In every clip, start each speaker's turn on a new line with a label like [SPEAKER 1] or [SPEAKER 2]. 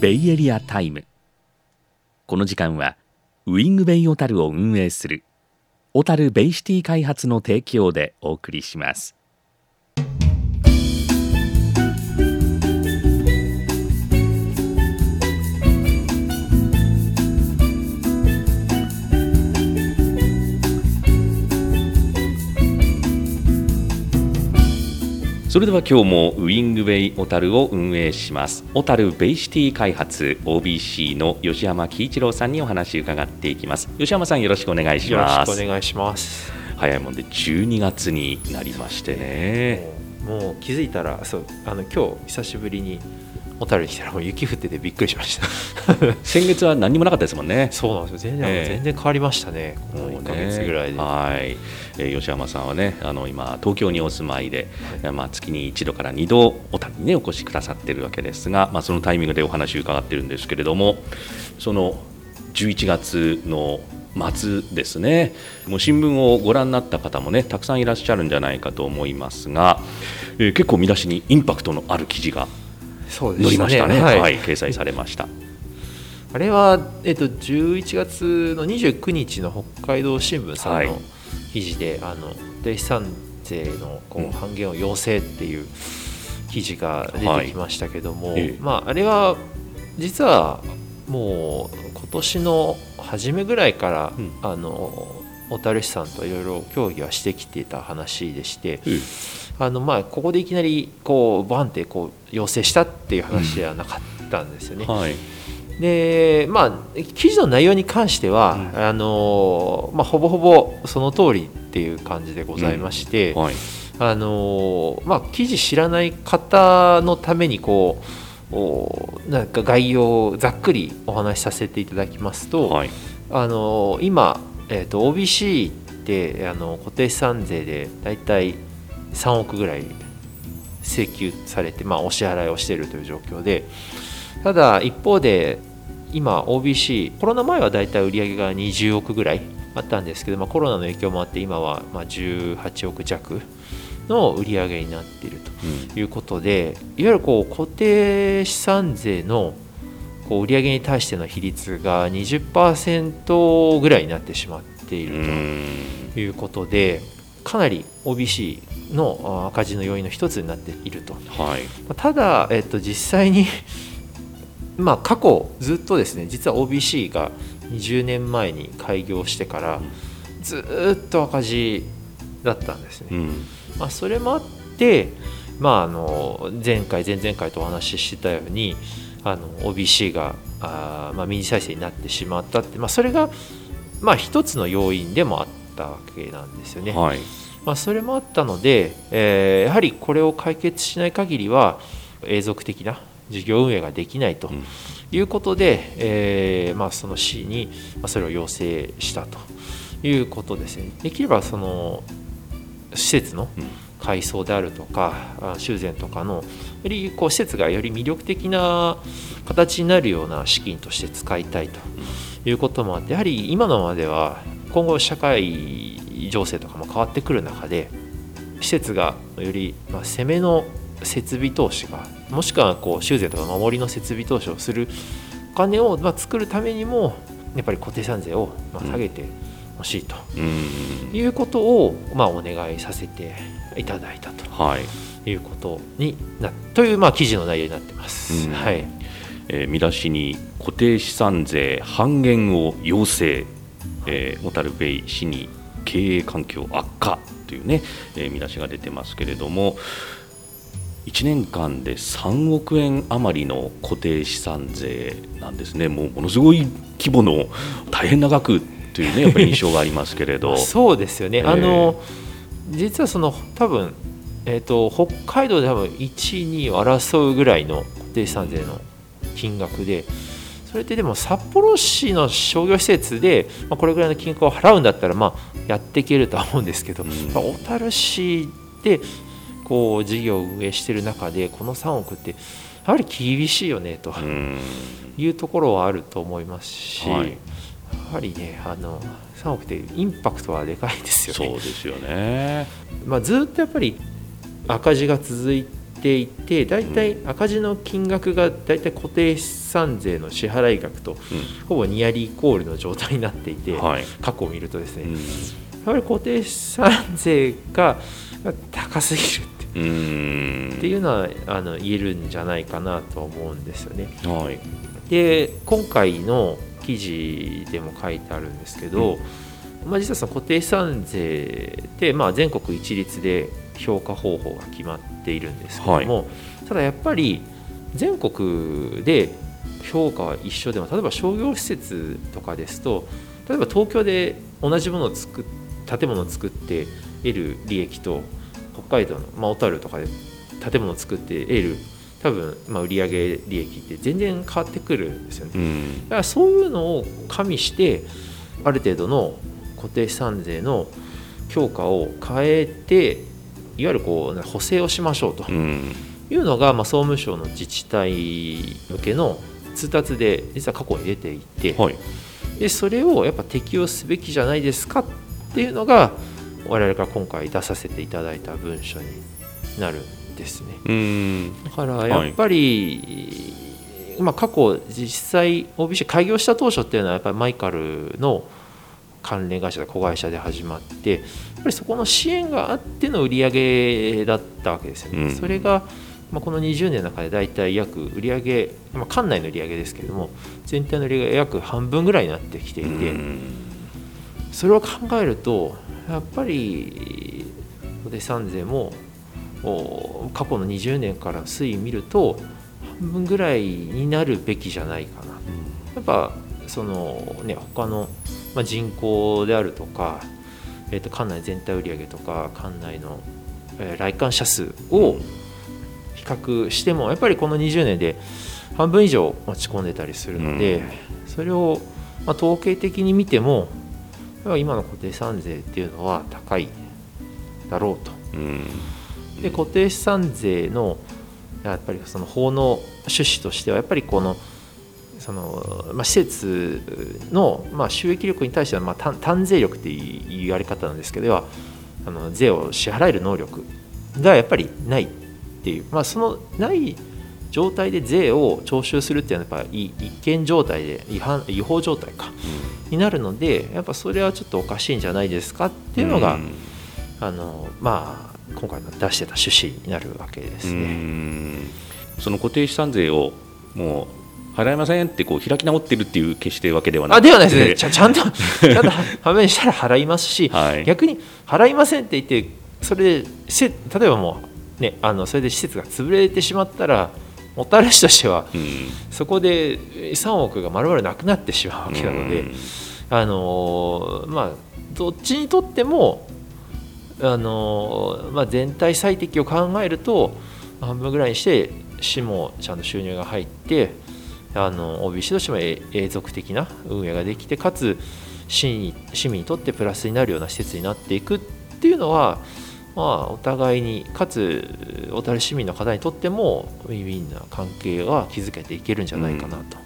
[SPEAKER 1] ベイエリアタイム。この時間はウィングベイ小樽を運営する小樽ベイシティ開発の提供でお送りします。それでは今日もウィングベイ小樽を運営します。小樽ベイシティ開発 OBC の吉山喜一郎さんにお話伺っていきます。吉山さんよろしくお願いし
[SPEAKER 2] よろし
[SPEAKER 1] ます
[SPEAKER 2] くお願いします。
[SPEAKER 1] 早いもんで12月になりましてね。
[SPEAKER 2] もう気づいたらそうあの今日久しぶりに小樽に来たらもう雪降っててびっくりしました。
[SPEAKER 1] 先月は何にもなかったですもんね
[SPEAKER 2] そうなんですよ全然、
[SPEAKER 1] ええ
[SPEAKER 2] 全然変わりましたね。この1ヶ月ぐらいで。
[SPEAKER 1] はい、えー吉山さんはねあの今東京にお住まいで、まあ、月に一度から二度小樽にねお越しくださってるわけですが、まあ、そのタイミングでお話を伺ってるんですけれどもその11月の末ですねもう新聞をご覧になった方もねたくさんいらっしゃるんじゃないかと思いますが、えー結構見出しにインパクトのある記事が載りましたね。
[SPEAKER 2] はい。
[SPEAKER 1] はい、掲載されました。
[SPEAKER 2] あれは、えっと、11月の29日の北海道新聞さん
[SPEAKER 1] はい。
[SPEAKER 2] の記事で、あの固定資産税のこ
[SPEAKER 1] う
[SPEAKER 2] 半減を要請っていう記事が出てきましたけども、
[SPEAKER 1] はいええ。
[SPEAKER 2] まあ、あれは実はもう今年の初めぐらいから、
[SPEAKER 1] うん。
[SPEAKER 2] あの小樽市さんといろいろ協議はしてきていた話でして、
[SPEAKER 1] うん
[SPEAKER 2] あのまあ、ここでいきなりこうバンってこう要請したっていう話ではなかったんですよね。
[SPEAKER 1] はい。
[SPEAKER 2] でまあ記事の内容に関しては、
[SPEAKER 1] うん。
[SPEAKER 2] あのまあ、ほぼほぼその通りっていう感じでございまして、
[SPEAKER 1] はい。
[SPEAKER 2] あのまあ、記事知らない方のためにこうおなんか概要をざっくりお話しさせていただきますと、
[SPEAKER 1] はい。
[SPEAKER 2] あの今、えー、と OBC ってあの固定資産税で大体3億ぐらい請求されて、まあ、お支払いをしているという状況でただ一方で今 OBC コロナ前は大体売上が20億ぐらいあったんですけど、まあ、コロナの影響もあって今はまあ18億弱の売り上げになっている
[SPEAKER 1] うん。
[SPEAKER 2] ということでいわゆるこう固定資産税のこう売上に対しての比率が20%ぐらいになってしまっていうる
[SPEAKER 1] ん。
[SPEAKER 2] ということでかなり OBC のあ赤字の要因の一つになっていると。
[SPEAKER 1] はい
[SPEAKER 2] まあただ、えっと、実際にまあ過去ずっとですね実は OBC が20年前に開業してからずーっと赤字だったんですね。
[SPEAKER 1] うん
[SPEAKER 2] まあ、それもあって、まあ、あの前回前々回とお話ししてたようにあの OBC があー、まあ、ミニ再生になってしまったって、まあ、それが、まあ、一つの要因でもあったわけなんですよね。
[SPEAKER 1] はい
[SPEAKER 2] まあ、それもあったので、えーやはりこれを解決しない限りは永続的な事業運営ができないと
[SPEAKER 1] うん。
[SPEAKER 2] いうことで、えーまあ、その市にまあそれを要請したということですね。できればその施設の
[SPEAKER 1] うん。
[SPEAKER 2] 改装であるとかあ修繕とかのよりこう施設がより魅力的な形になるような資金として使いたいということもあってやはり今のままでは今後社会情勢とかも変わってくる中で施設がよりまあ攻めの設備投資がもしくはこう修繕とか守りの設備投資をするお金をまあ作るためにもやっぱり固定資産税をまあ下げてほしいと
[SPEAKER 1] うん。
[SPEAKER 2] いうことをまあお願いさせていただいたと
[SPEAKER 1] はい。
[SPEAKER 2] いうことになというまあ記事の内容になってます。
[SPEAKER 1] うん。
[SPEAKER 2] はい。
[SPEAKER 1] えー見出しに固定資産税半減を要請、えー、小樽ベイ市に経営環境悪化というね、えー見出しが出てますけれども1年間で3億円余りの固定資産税なんですね。もうものすごい規模の大変な額というねやっぱり印象がありますけれど。
[SPEAKER 2] そうですよね、
[SPEAKER 1] えー。
[SPEAKER 2] あの実はその多分、えー、と北海道で多分1位、2位を争うぐらいの固定資産税の金額でそれってでも札幌市の商業施設で、まあ、これぐらいの金額を払うんだったら、まあ、やっていけるとは思うんですけど、
[SPEAKER 1] うん
[SPEAKER 2] まあ小樽市でこう事業を運営している中でこの3億ってやはり厳しいよねと
[SPEAKER 1] うん
[SPEAKER 2] いうところはあると思いますし、
[SPEAKER 1] はい
[SPEAKER 2] やはりねあの3億ってインパクトはでかいですよね。
[SPEAKER 1] そうですよね。
[SPEAKER 2] まあ、ずっとやっぱり赤字が続いしていて大体赤字の金額が大体固定資産税の支払い額とほぼニアリーイコールの状態になっていて、はい、過去を見るとですね、うん、やっぱり固定資産税が高すぎるっていうのはあの言えるんじゃないかなと思うんですよね。はい、で今回の記事でも書いてあるんですけど、うん、まあ、実はその固定資産税ってまあ全国一律で評価方法が決まっているんですけども、はい、ただやっぱり全国で評価は一緒でも例えば商業施設とかですと例えば東京で同じものを作っ建物を作って得る利益と北海道の、まあ、小樽とかで建物を作って得る多分、まあ、売上利益って全然変わってくるんですよね、うん、だからそういうのを加味してある程度の固定資産税の強化を変えていわゆるこう補正をしましょうと。いうのが、まあ、総務省の自治体向けの通達で実は過去に出ていて、はい、でそれをやっぱ適用すべきじゃないですかっていうのが我々が今回出させていただいた文書になるんですね。だからやっぱり、はい、まあ、過去実際 OBC 開業した当初っていうのはやっぱりマイカルの関連会社子会社で始まってやっぱりそこの支援があっての売り上げだったわけですよね。うん、それがまあ、この20年の中で大体約売上、まあ、館内の売上ですけれども全体の売上が約半分ぐらいになってきていてそれを考えるとやっぱり固定資産税も過去の20年から推移見ると半分ぐらいになるべきじゃないかな。やっぱそのね他の、まあ、人口であるとか、えー、と館内全体売上とか館内の、えー、来館者数を比較してもやっぱりこの20年で半分以上持ち込んでたりするので、それを、まあ、統計的に見ても今の固定資産税っていうのは高いだろうと。で固定資産税のやっぱりその法の趣旨としてはやっぱりこのその、まあ、施設の、まあ、収益力に対しては、まあ、単税力っていう言われ方なんですけどあの税を支払える能力がやっぱりないっていう、まあ、そのない状態で税を徴収するっていうのはやっぱり一見状態で違反違法状態か、うん、になるのでやっぱそれはちょっとおかしいんじゃないですかっていうのが、うん、あのまあ今回の出してた趣旨になるわけですね。
[SPEAKER 1] その固定資産税をもう払いませんってこう開き直ってるっていう決してわけではな
[SPEAKER 2] くてあではないですね。ちゃちゃんと ちゃんと判明したら払いますし、はい、逆に払いませんって言ってそれで例えばもうねあのそれで施設が潰れてしまったら小樽市としては、うん、そこで3億がまるまるなくなってしまうわけなので、うん、あのまあどっちにとってもあの、まあ、全体最適を考えると半分ぐらいにして市もちゃんと収入が入ってあの OBC としても永続的な運営ができてかつ市に市民にとってプラスになるような施設になっていくっていうのはまあ、お互いにかつ小樽市民の方にとってもウィンウィンな関係は築けていけるんじゃないかなと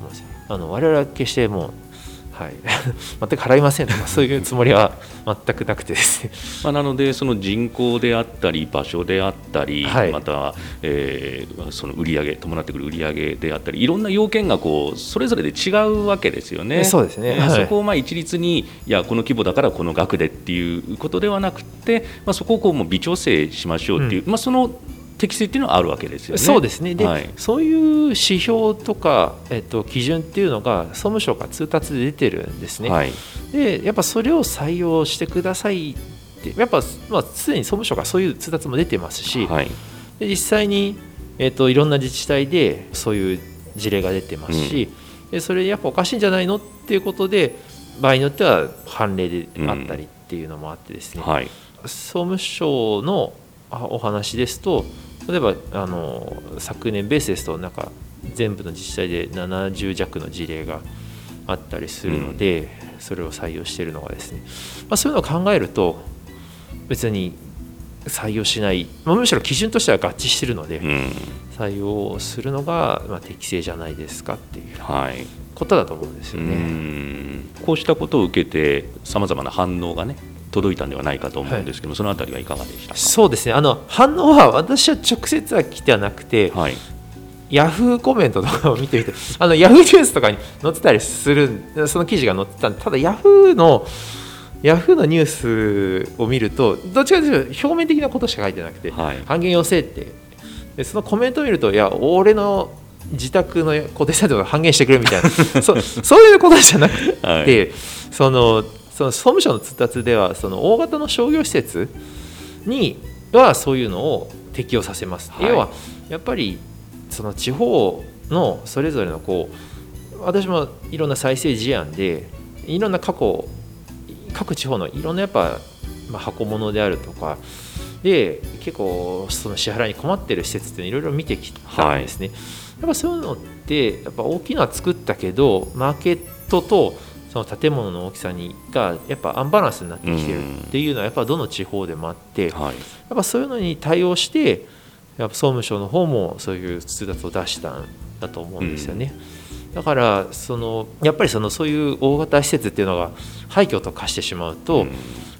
[SPEAKER 2] 思います、うん、あの我々は決してもうはい、全く払いませんとか そういうつもりは 全くなくてですね。
[SPEAKER 1] まあなのでその人口であったり場所であったり、はい、また、えー、その売上伴ってくる売上であったりいろんな要件がこうそれぞれで違うわけですよね。
[SPEAKER 2] そうですね、
[SPEAKER 1] はい、そこをまあ一律にいやこの規模だからこの額でっていうことではなくて、まあ、そこをこうもう微調整しましょうっていう、うん、まあ、その適正っていうのはあるわけですよね。
[SPEAKER 2] そうですね。で、はい、そういう指標とか、えっと、基準っていうのが総務省から通達で出てるんですね。はい、でやっぱそれを採用してくださいってやっぱ、まあ、すでに総務省からそういう通達も出てますし、はい、で実際に、えっと、いろんな自治体でそういう事例が出てますし、うん、でそれやっぱおかしいんじゃないのっていうことで場合によっては判例であったりっていうのもあってですね、うん、総務省のお話ですと例えばあの昨年ベースですとなんか全部の自治体で70弱の事例があったりするので、うん、それを採用しているのがですね、まあ、そういうのを考えると別に採用しない、まあ、むしろ基準としては合致しているので、うん、採用するのが、まあ、適正じゃないですかっていう、はい、ことだと思うんですよ
[SPEAKER 1] う
[SPEAKER 2] ね。
[SPEAKER 1] ん。こうしたことを受けてさまざまな反応がね届いたんではないかと思うんですけど、そのあたりはいかがでしたか？
[SPEAKER 2] そうですね。あの反応は私は直接は来てはなくて、
[SPEAKER 1] はい。
[SPEAKER 2] ヤフーコメントとかを見てみて、あのヤフーニュースとかに載ってたりする、その記事が載ってたんで、ただヤフーの、ヤフーのニュースを見ると、どっちかというと表面的なことしか書いてなくて、
[SPEAKER 1] はい。
[SPEAKER 2] 半減要請って、でそのコメントを見ると、いや、俺の自宅の固定サイトが半減してくれみたいな、そそういうことじゃなくて、
[SPEAKER 1] はい。
[SPEAKER 2] そのその総務省の通達では、その大型の商業施設にはそういうのを適用させます。
[SPEAKER 1] はい。
[SPEAKER 2] 要はやっぱりその地方のそれぞれのこう私もいろんな再生事案でいろんな過去各地方のいろんなやっぱ、まあ、箱物であるとかで結構その支払いに困ってる施設っていろいろ見てきたんですね、やっぱそういうのってやっぱ大きいのは作ったけどマーケットとその建物の大きさにがやっぱアンバランスになってきてるっていうのはやっぱどの地方でもあって、や
[SPEAKER 1] はい。
[SPEAKER 2] っぱそういうのに対応してやっぱ総務省の方もそういう通達を出したんだと思うんですよね。だからそのやっぱりそのそういう大型施設っていうのが廃墟と化してしまうと、
[SPEAKER 1] うん。
[SPEAKER 2] や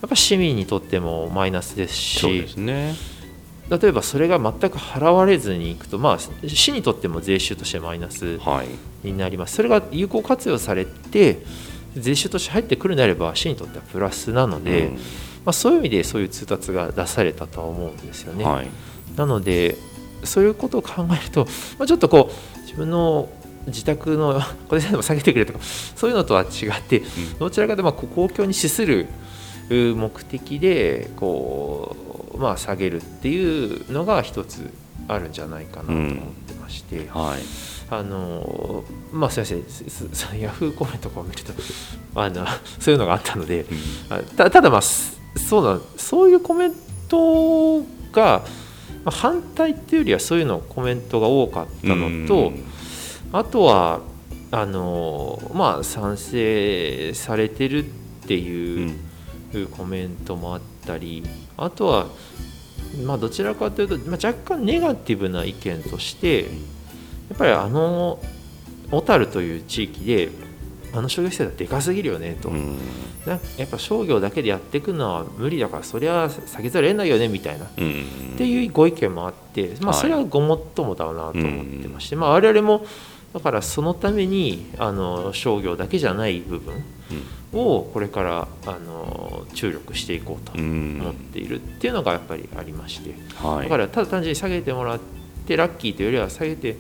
[SPEAKER 2] っぱ市民にとってもマイナスですし
[SPEAKER 1] そうですね。
[SPEAKER 2] 例えばそれが全く払われずにいくと、まあ、市にとっても税収としてマイナス
[SPEAKER 1] はい。
[SPEAKER 2] になります。それが有効活用されて税収として入ってくるのであれば市にとってはプラスなので、
[SPEAKER 1] うん。
[SPEAKER 2] まあ、そういう意味でそういう通達が出されたとは思うんですよね。
[SPEAKER 1] はい。
[SPEAKER 2] なのでそういうことを考えると、まあ、ちょっとこう自分の自宅の これでも下げてくれとかそういうのとは違って、どちらかというと公共に資するう目的でこう、まあ、下げるっていうのが一つあるんじゃないかなと思ってまして、
[SPEAKER 1] はい
[SPEAKER 2] あのまあすみませんヤフーコメントとかを見るとあの そういうのがあったので、あたただまあすそうだそういうコメントが、まあ、反対っていうよりはそういうのコメントが多かったのと、
[SPEAKER 1] うん。
[SPEAKER 2] あとはあのまあ賛成されてるっていううコメントもあったりあとはまあどちらかというと、まあ、若干ネガティブな意見としてやっぱりあの小樽という地域であの商業施設はでかすぎるよねと、
[SPEAKER 1] うん。
[SPEAKER 2] なやっぱ商業だけでやっていくのは無理だからそりゃ下げざるを得ないよねみたいな。
[SPEAKER 1] うん。
[SPEAKER 2] っていうご意見もあって、まあ、
[SPEAKER 1] はい。
[SPEAKER 2] それはごもっともだなと思ってまして、まあ、我々もだからそのためにあの商業だけじゃない部分をこれからあの注力していこうと
[SPEAKER 1] うん。
[SPEAKER 2] 思っているっていうのがやっぱりありまして。
[SPEAKER 1] はい。
[SPEAKER 2] だからただ単純に下げてもらってラッキーというよりは下げて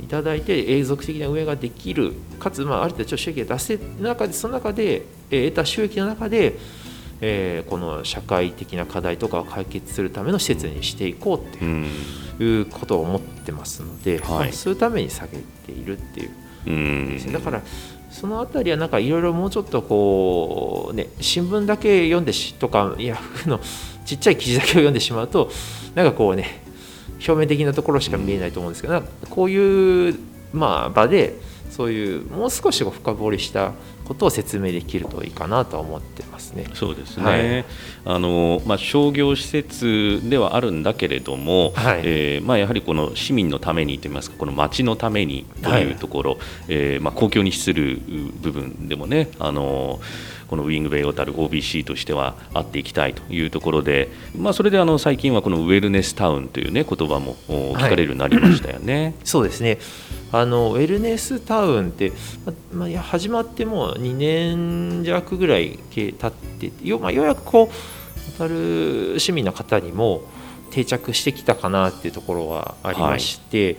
[SPEAKER 2] いただいて永続的な運営ができる。かつ、まあ、ある程度収益が出せる中でその中で、えー得た収益の中で、えーこの社会的な課題とかを解決するための施設にしていこうっていうことを思ってますので、
[SPEAKER 1] はい。
[SPEAKER 2] まあそういうために下げているっていう
[SPEAKER 1] うん
[SPEAKER 2] ですね。だからそのあたりはなんかいろいろもうちょっとこうね新聞だけ読んでしとかヤフーのちっちゃい記事だけを読んでしまうとなんかこうね表面的なところしか見えないと思うんですけどこういうまあ場でそういうもう少し深掘りしたことを説明できるといいかなとは思ってますね。
[SPEAKER 1] そうです
[SPEAKER 2] は
[SPEAKER 1] ね、あのまあ、商業施設ではあるんだけれども、
[SPEAKER 2] はい。
[SPEAKER 1] えーまあ、やはりこの市民のためにといいますかこの町のためにというところ、えーまあ、公共に資する部分でもねあのこのウィングベイ小樽 OBC としてはあっていきたいというところで、まあ、それであの最近はこのウェルネスタウンという、ね、言葉もお聞かれるようになりましたよね。
[SPEAKER 2] そうですね。あのウェルネスタウンって、ままあ、始まってもう2年弱ぐらい経経ってよ,、まあ、ようやくこう小樽市民の方にも定着してきたかなっていうところはありまして、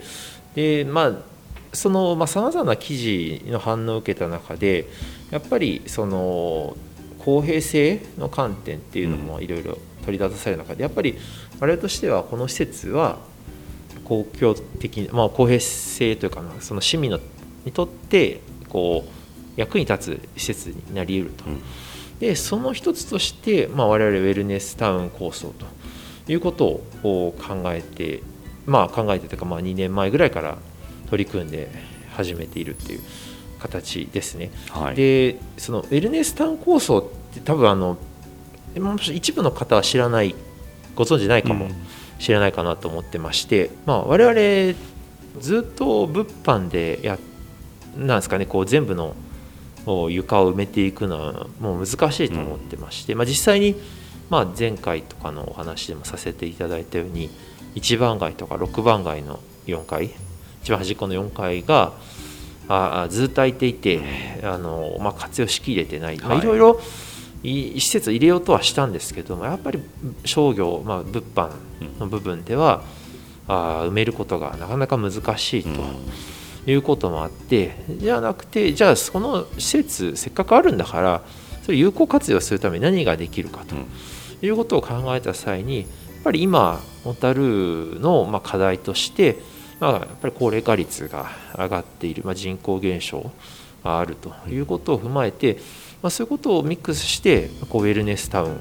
[SPEAKER 2] でまあそのさまざ、まな記事の反応を受けた中でやっぱりその公平性の観点っていうのもいろいろ取り出される中でやっぱり我々としてはこの施設は公共的まあ、公平性というかなその市民のにとってこう役に立つ施設になり得ると、
[SPEAKER 1] うん。
[SPEAKER 2] でその一つとして、まあ、我々ウェルネスタウン構想ということを考えて、まあ、考えてというか、まあ、2年前ぐらいから取り組んで始めているっていう形ですね。
[SPEAKER 1] はい。
[SPEAKER 2] でそのウェルネスタウン構想って多分あの一部の方は知らないご存知ないかも
[SPEAKER 1] うん。
[SPEAKER 2] 知らないかなと思ってまして、まあ、我々ずっと物販でやっなんですかねこう全部の床を埋めていくのはもう難しいと思ってまして、うん、まあ、実際に、まあ、前回とかのお話でもさせていただいたように1番街とか6番街の4階一番端っこの4階があずっと空いていてあの、まあ、活用しきれてない、まあ、い。ろいろ施設入れようとはしたんですけどもやっぱり商業、まあ、物販の部分では、うん、あ埋めることがなかなか難しいと。いうこともあってじゃなくてじゃあその施設せっかくあるんだからそれ有効活用するために何ができるかということを考えた際にやっぱり今小樽のま課題としてまあ、やっぱり高齢化率が上がっている、まあ、人口減少があるということを踏まえて、まあ、そういうことをミックスしてこうウェルネスタウン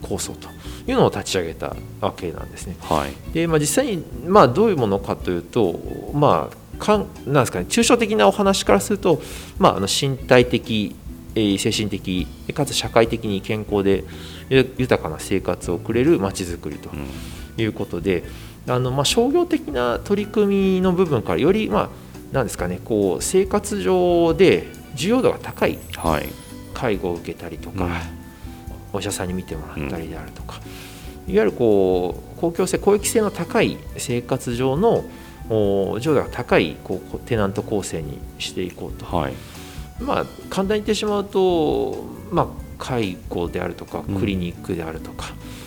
[SPEAKER 2] 構想というのを立ち上げたわけなんですね。はい、でまあ、実際に、まあ、どういうものかというと、まあ、かんなんですかね抽象的なお話からすると、まあ、あの身体的精神的かつ社会的に健康で豊かな生活を送れるまちづくりということで、うんあのまあ、商業的な取り組みの部分からより、まあ、なんですかねこう生活上で需要度が高い介護を受けたりとか、はい、お医者さんに見てもらったりであるとか、うん、いわゆるこう公共性公益性の高い生活上の需要度が高いこうテナント構成にしていこうと、はい、まあ、簡単に言ってしまうと、まあ、介護であるとかクリニックであるとか、うん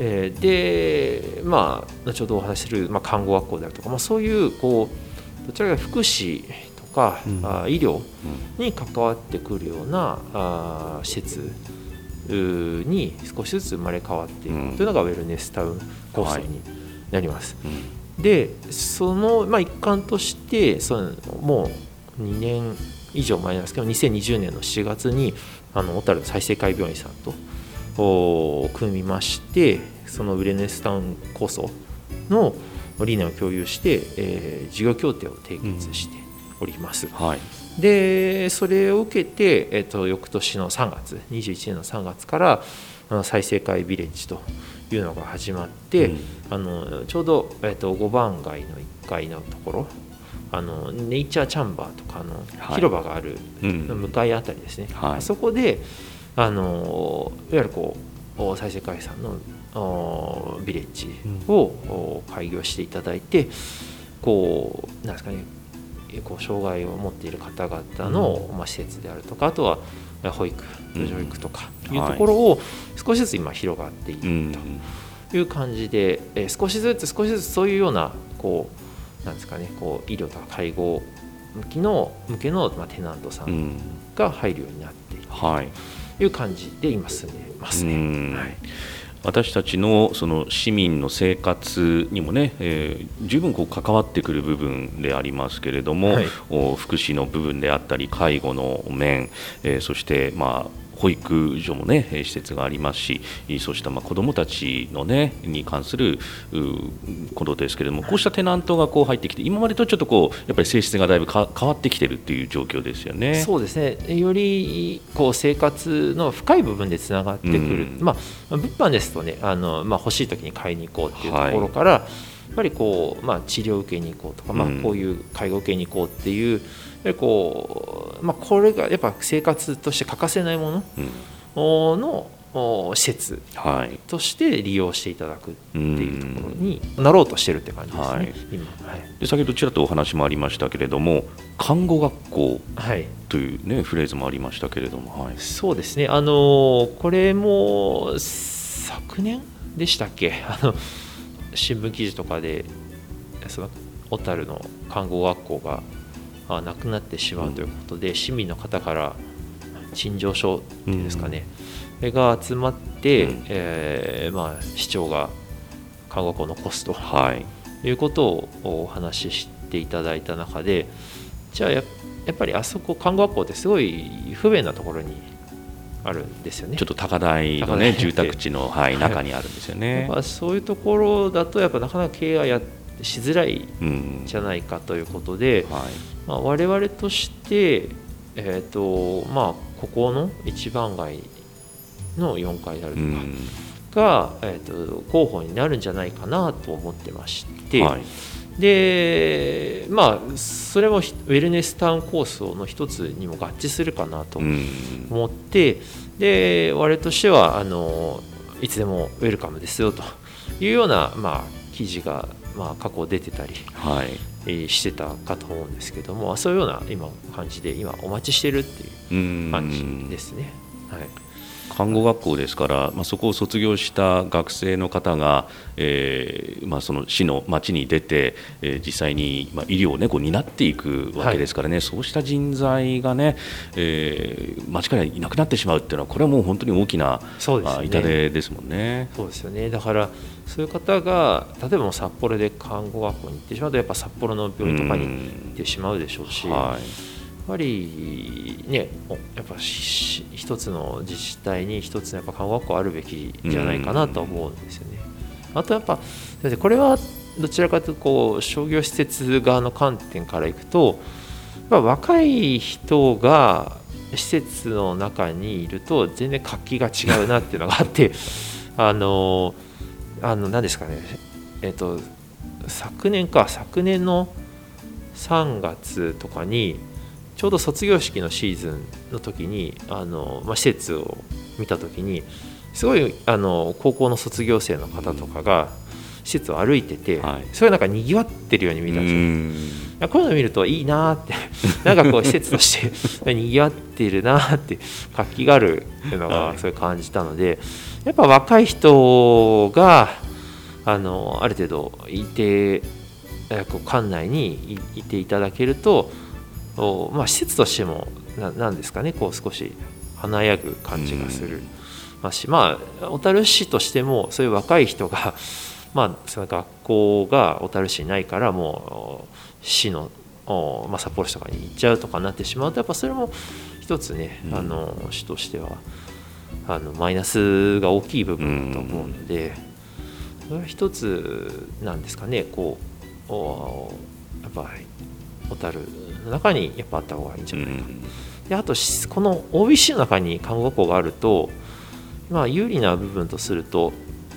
[SPEAKER 2] えー、でまあ後ほどお話しする、まあ、看護学校であるとか、まあ、そういうこうどちらか福祉とか、うん、あ医療に関わってくるようなあ施設に少しずつ生まれ変わっていくというのがウェルネスタウン構想になります。はい。うん、でその、まあ、一環としてそのもう2年以上前なんですけど2020年の7月にあの小樽再生会病院さんと組みましてそのウレネスタウン構想の理念を共有して、えー、事業協定を締結しております。うん。はい、でそれを受けて、えーと、翌年の3月21年の3月から再生会ビレッジというのが始まって、うん、あのちょうど、えーと、5番街の1階のところあのネイチャーチャンバーとかの広場がある向かいあたりですね、はい、あそこであのいわゆるこう再生会さんのビレッジを開業していただいて、こうなんですかねこう障害を持っている方々の、まあ、施設であるとかあとは保育路上育とかい。うところを少しずつ今広がっているという感じで、え少しずつ少しずつそういうようなこうなんですかねこう医療とか介護向きの向けの、まあ、テナントさん。が入るようになっている。はいいう感じで今住んでますね。はい。
[SPEAKER 1] 私たちのその市民の生活にもね、えー、十分こう関わってくる部分でありますけれども、はい、福祉の部分であったり介護の面、えー、そしてまあ保育所もね施設がありますしそうしたまあ子どもたちのねに関することですけれどもこうしたテナントがこう入ってきて今までとちょっとこうやっぱり性質がだいぶ変わってきてるっていう状況ですよね。
[SPEAKER 2] そうですね。よりこう生活の深い部分でつながってくる、うん、まあ、物販ですとねあの、まあ、欲しい時に買いに行こうっていうところから、はい、やっぱりこう、まあ、治療受けに行こうとか、まあ、こういう介護受けに行こうっていう、やこう、まあ、これがやっぱ生活として欠かせないものの、施設として利用していただくっていうところになろうとしてるって感じですね、はい、今、
[SPEAKER 1] はい、で先ほどちらっとお話もありましたけれども看護学校というね、はい、フレーズもありましたけれども、はい、
[SPEAKER 2] そうですね。あのこれも昨年でしたっけ？あの新聞記事とかでその小樽の看護学校があなくなってしまうということで、市民の方から陳情書っていうんですかね、それが集まって、うん、えー、まあ、市長が看護学校を残すと、はい、いうことをお話ししていただいた中でじゃあやっぱりあそこ看護学校ってすごい不便なところにあるんですよね。
[SPEAKER 1] ちょっと高台のね住宅地の、はい、中にあるんですよね。
[SPEAKER 2] そういうところだとやっぱなかなか経営はやしづらいじゃないかということで、うん。はい。まあ、我々として、えーとまあ、ここの一番街の4階であるとかが、うん、えーと、候補になるんじゃないかなと思ってまして、はい、でまあそれもウェルネスタウン構想の一つにも合致するかなと思って、で我々としてはあのいつでもウェルカムですよというような、まあ、記事が、まあ、過去出てたり、はい。えー、してたかと思うんですけどもそういうような今感じで今お待ちしてるっていう感じですね。はい
[SPEAKER 1] 看護学校ですから、まあ、そこを卒業した学生の方が、えーまあ、その市の町に出て、えー、実際に、まあ、医療を、ね、こう担っていくわけですからね、はい、そうした人材がね、えー、町からいなくなってしまうっていうのはこれはもう本当に大きなそうです、ね、痛手ですもんね。
[SPEAKER 2] そうですよね。だからそういう方が例えば札幌で看護学校に行ってしまうとやっぱ札幌の病院とかに行ってしまうでしょうし。はいぱりねやっぱ一つの自治体に一つのやっぱ看護学校あるべきじゃないかなと思うんですよね。あとやっぱこれはどちらかというとこう商業施設側の観点からいくと若い人が施設の中にいると全然活気が違うなっていうのがあって あのあの何ですかねえっと昨年か昨年の3月とかにちょうど卒業式のシーズンの時にあの、まあ、施設を見た時にすごいあの高校の卒業生の方とかが施設を歩いてて、はい、それなんかにぎわってるように見たんですよ。こういうの見るといいなって。なんかこう施設としてにぎわってるなって活気があるってい。うのがそういう感じたので、やっぱ若い人があのある程度いてこう館内にいていただけるとまあ、施設としても何ですかねこう少し華やぐ感じがする、ましまあ小樽市としてもそういう若い人が まあその学校が小樽市にないからもう市の、まあ、札幌市とかに行っちゃうとかになってしまうとやっぱそれも一つね、あの市としてはあのマイナスが大きい部分だと思うので、それは一つなんですかねこうやっぱ小樽の中にやっぱあった方がいいんじゃないか、うん、であとこの OBC の中に看護学校があると、まあ、有利な部分とすると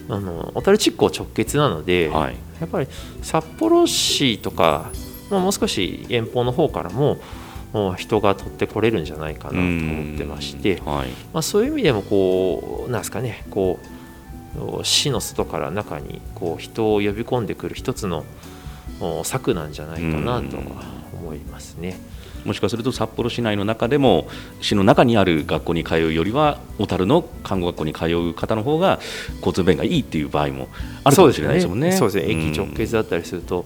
[SPEAKER 2] あの小樽地区直結なので、はい、やっぱり札幌市とか、まあ、もう少し遠方の方からももう人が取ってこれるんじゃないかなと思ってまして、はい、まあ、そういう意味でもこうなんですかねこう市の外から中にこう人を呼び込んでくる一つの策なんじゃないかなと思いますね。
[SPEAKER 1] もしかすると札幌市内の中でも市の中にある学校に通うよりは小樽の看護学校に通う方の方が交通便がいいっていう場合もあるかもしれないですもんね。
[SPEAKER 2] そうですね、ね、駅直結だったりすると、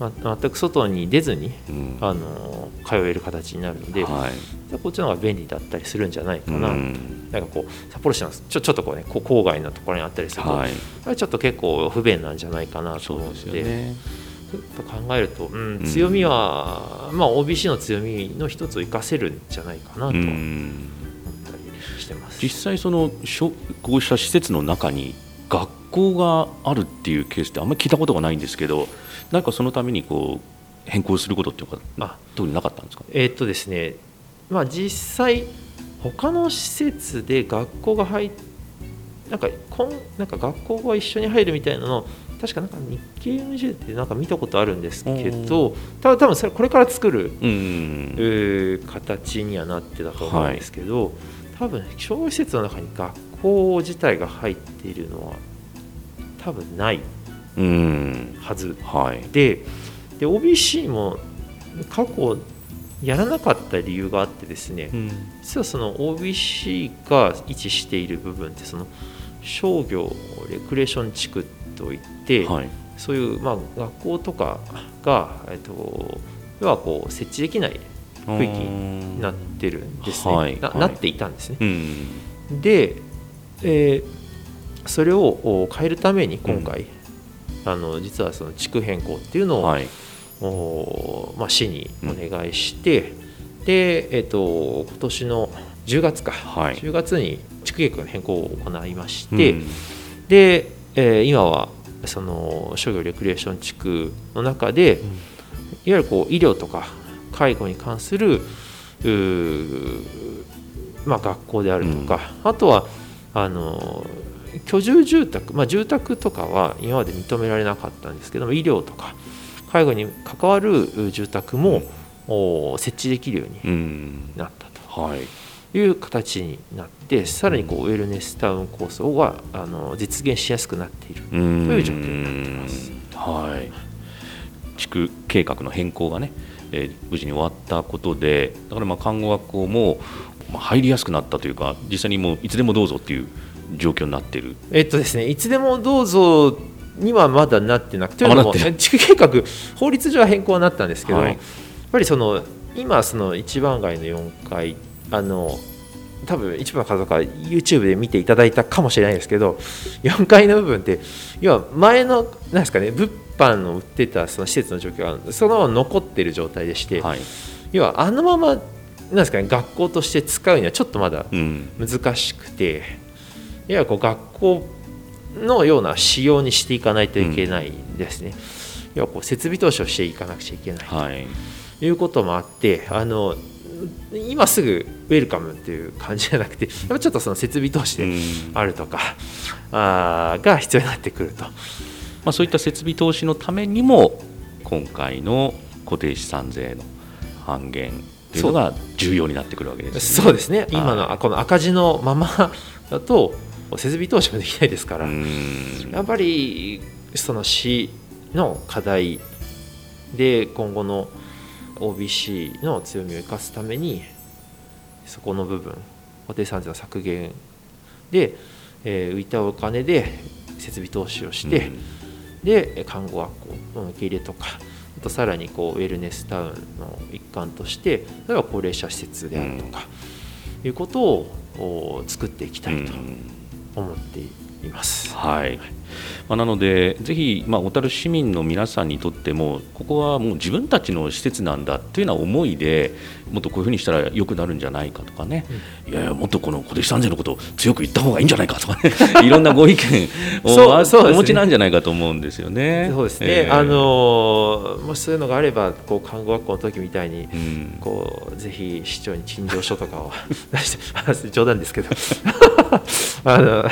[SPEAKER 2] まあ、全く外に出ずに、うん、あの通える形になるので、はい、こっちの方が便利だったりするんじゃないかな、うん、なんかこう札幌市のちょちょっとこうね郊外のところにあったりすると、はい、ちょっと結構不便なんじゃないかなと思うので。と考えると、うん、強みは、まあ、OBC の強みの一つを生かせるんじゃないかなと思ったりしてます、
[SPEAKER 1] 実際そのこうした施設の中に学校があるっていうケースってあんまり聞いたことがないんですけどなんかそのためにこう変更することっていうかあ。特になかったんですか？
[SPEAKER 2] えー、っとですねまあ実際他の施設で学校が入なんかこんなんか学校が一緒に入るみたいなの確かなんか日経 MJ ってなんか見たことあるんですけどただ多分それこれから作る、うん、形にはなってたと思うんですけど、はい、多分商業施設の中に学校自体が入っているのは多分ないはず、はい、でで OBC も過去やらなかった理由があってですね、うん、実はその OBC が位置している部分ってその商業レクレーション地区といって、はい、そういう、まあ、学校とかが、えっと、要はこう設置できない区域になってるんですね、はい。ななっていたんですね。うん、で、えー、それを変えるために今回、うん、あの実はその地区変更っていうのを、はい、おまあ、市にお願いして、うん、で、えーと、今年の10月か、はい、10月に地区計画の変更を行いまして、でえー、今はその商業レクリエーション地区の中で、うん、いわゆるこう医療とか介護に関するまあ、学校であるとか、うん、あとはあの居住住宅、まあ、住宅とかは今まで認められなかったんですけども医療とか介護に関わる住宅も、お設置できるようになったと。
[SPEAKER 1] はい
[SPEAKER 2] いう形になってさらにこうウェルネスタウン構想があの実現しやすくなっている。という状況になっています。
[SPEAKER 1] はい。地区計画の変更がね、えー、無事に終わったことでだからまあ看護学校もまあ入りやすくなったというか実際にもういつでもどうぞっていう状況になっている。
[SPEAKER 2] えっとですねいつでもどうぞにはまだなってなくて地区計画法律上は変更はなったんですけど、はい、やっぱりその今その一番街の4階あの多分一部の方とか YouTube で見ていただいたかもしれないですけど4階の部分って要は前のなんですかね物販を売ってたその施設の状況がそのまま残っている状態でして、はい、要はあのままなんですかね学校として使うにはちょっとまだ難しくて、うん、要はこう学校のような仕様にしていかないといけないんですね。うん、要はこう設備投資をしていかなくちゃいけない、ということもあってあの今すぐウェルカムっていう感じじゃなくてやっぱちょっとその設備投資であるとか、うん、あが必要になってくると、ま
[SPEAKER 1] あ、そういった設備投資のためにも今回の固定資産税の半減というのが重要になってくるわけです、
[SPEAKER 2] ね、そうですね。今のこの赤字のままだと設備投資もできないですから。やっぱりその市の課題で今後の OBC の強みを生かすためにそこの部分固定資産税の削減で、えー、浮いたお金で設備投資をして、うん、で看護学校の受け入れとかあとさらにこうウェルネスタウンの一環として例えば高齢者施設であるとか、うん、いうことを作っていきたいと思っています。
[SPEAKER 1] はい。まあ、なので、ぜひ、まあ、小樽市民の皆さんにとっても、ここはもう自分たちの施設なんだというような思いで、もっとこういうふうにしたらよくなるんじゃないかとかね、うん、いやいや、もっとこの固定資産税のことを強く言った方がいいんじゃないかとかね、いろんなご意見を お持ちなんじゃないかと思うんですよね。
[SPEAKER 2] そうですね、えー、あのもしそういうのがあれば、こう看護学校の時みたいに、うん、こうぜひ市長に陳情書とかを 出して、冗談ですけど。あの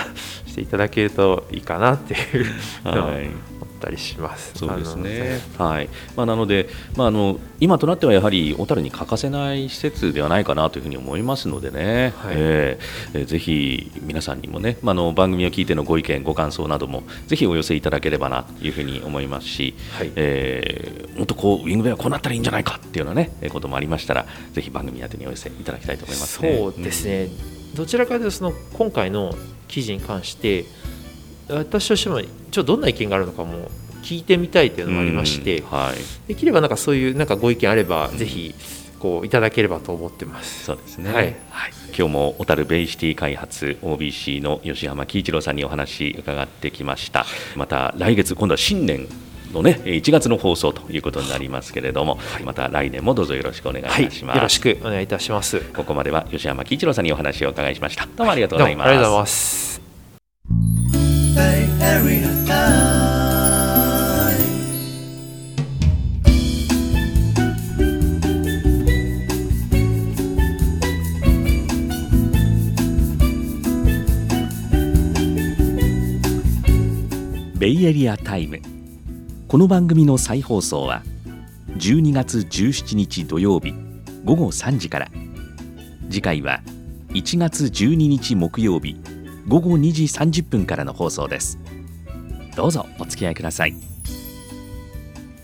[SPEAKER 2] していただけるといいかなっていうはいったりします。
[SPEAKER 1] そうですね。はい。まあなので、まああの今となってはやはり小樽に欠かせない施設ではないかなというふうに思いますのでね。はい、えー、ぜひ皆さんにもね、まあの番組を聞いてのご意見ご感想などもぜひお寄せいただければなというふうに思いますし、はい、えー、もっとこうウィングベアこうなったらいいんじゃないかっていうようなねこともありましたら、ぜひ番組宛てにお寄せいただきたいと思います、
[SPEAKER 2] ね、そうですね。うん、どちらかというとその今回の記事に関して私としてもちょっとどんな意見があるのかも聞いてみたいというのもありまして、はい、できればなんかそういうなんかご意見あれば、ぜひこういただければと思ってます。
[SPEAKER 1] そうですね。はい。はい、今日も小樽ベイシティ開発 OBC の吉浜喜一郎さんにお話伺ってきました。また来月今度は新年のね1月の放送ということになりますけれども、はい、また来年もどうぞよろしくお願いいたします、はい、
[SPEAKER 2] よろしくお願いいたします。
[SPEAKER 1] ここまでは吉山喜一郎さんにお話をお伺いしました。どうもありがとうございます、
[SPEAKER 2] ありがとうございます。
[SPEAKER 1] ベイエリアタイムこの番組の再放送は12月17日土曜日午後3時から。次回は1月12日木曜日午後2時30分からの放送です。どうぞお付き合いください。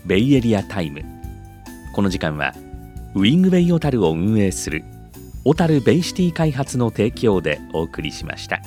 [SPEAKER 1] ベイエリアタイム。この時間はウィングベイ小樽を運営する小樽ベイシティ開発の提供でお送りしました。